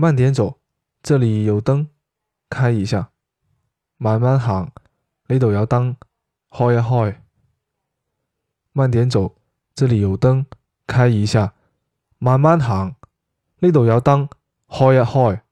慢点走这里有灯开一下。慢慢行呢度有灯开一开。慢点走这里有灯开一下。慢慢行呢度有灯开一开。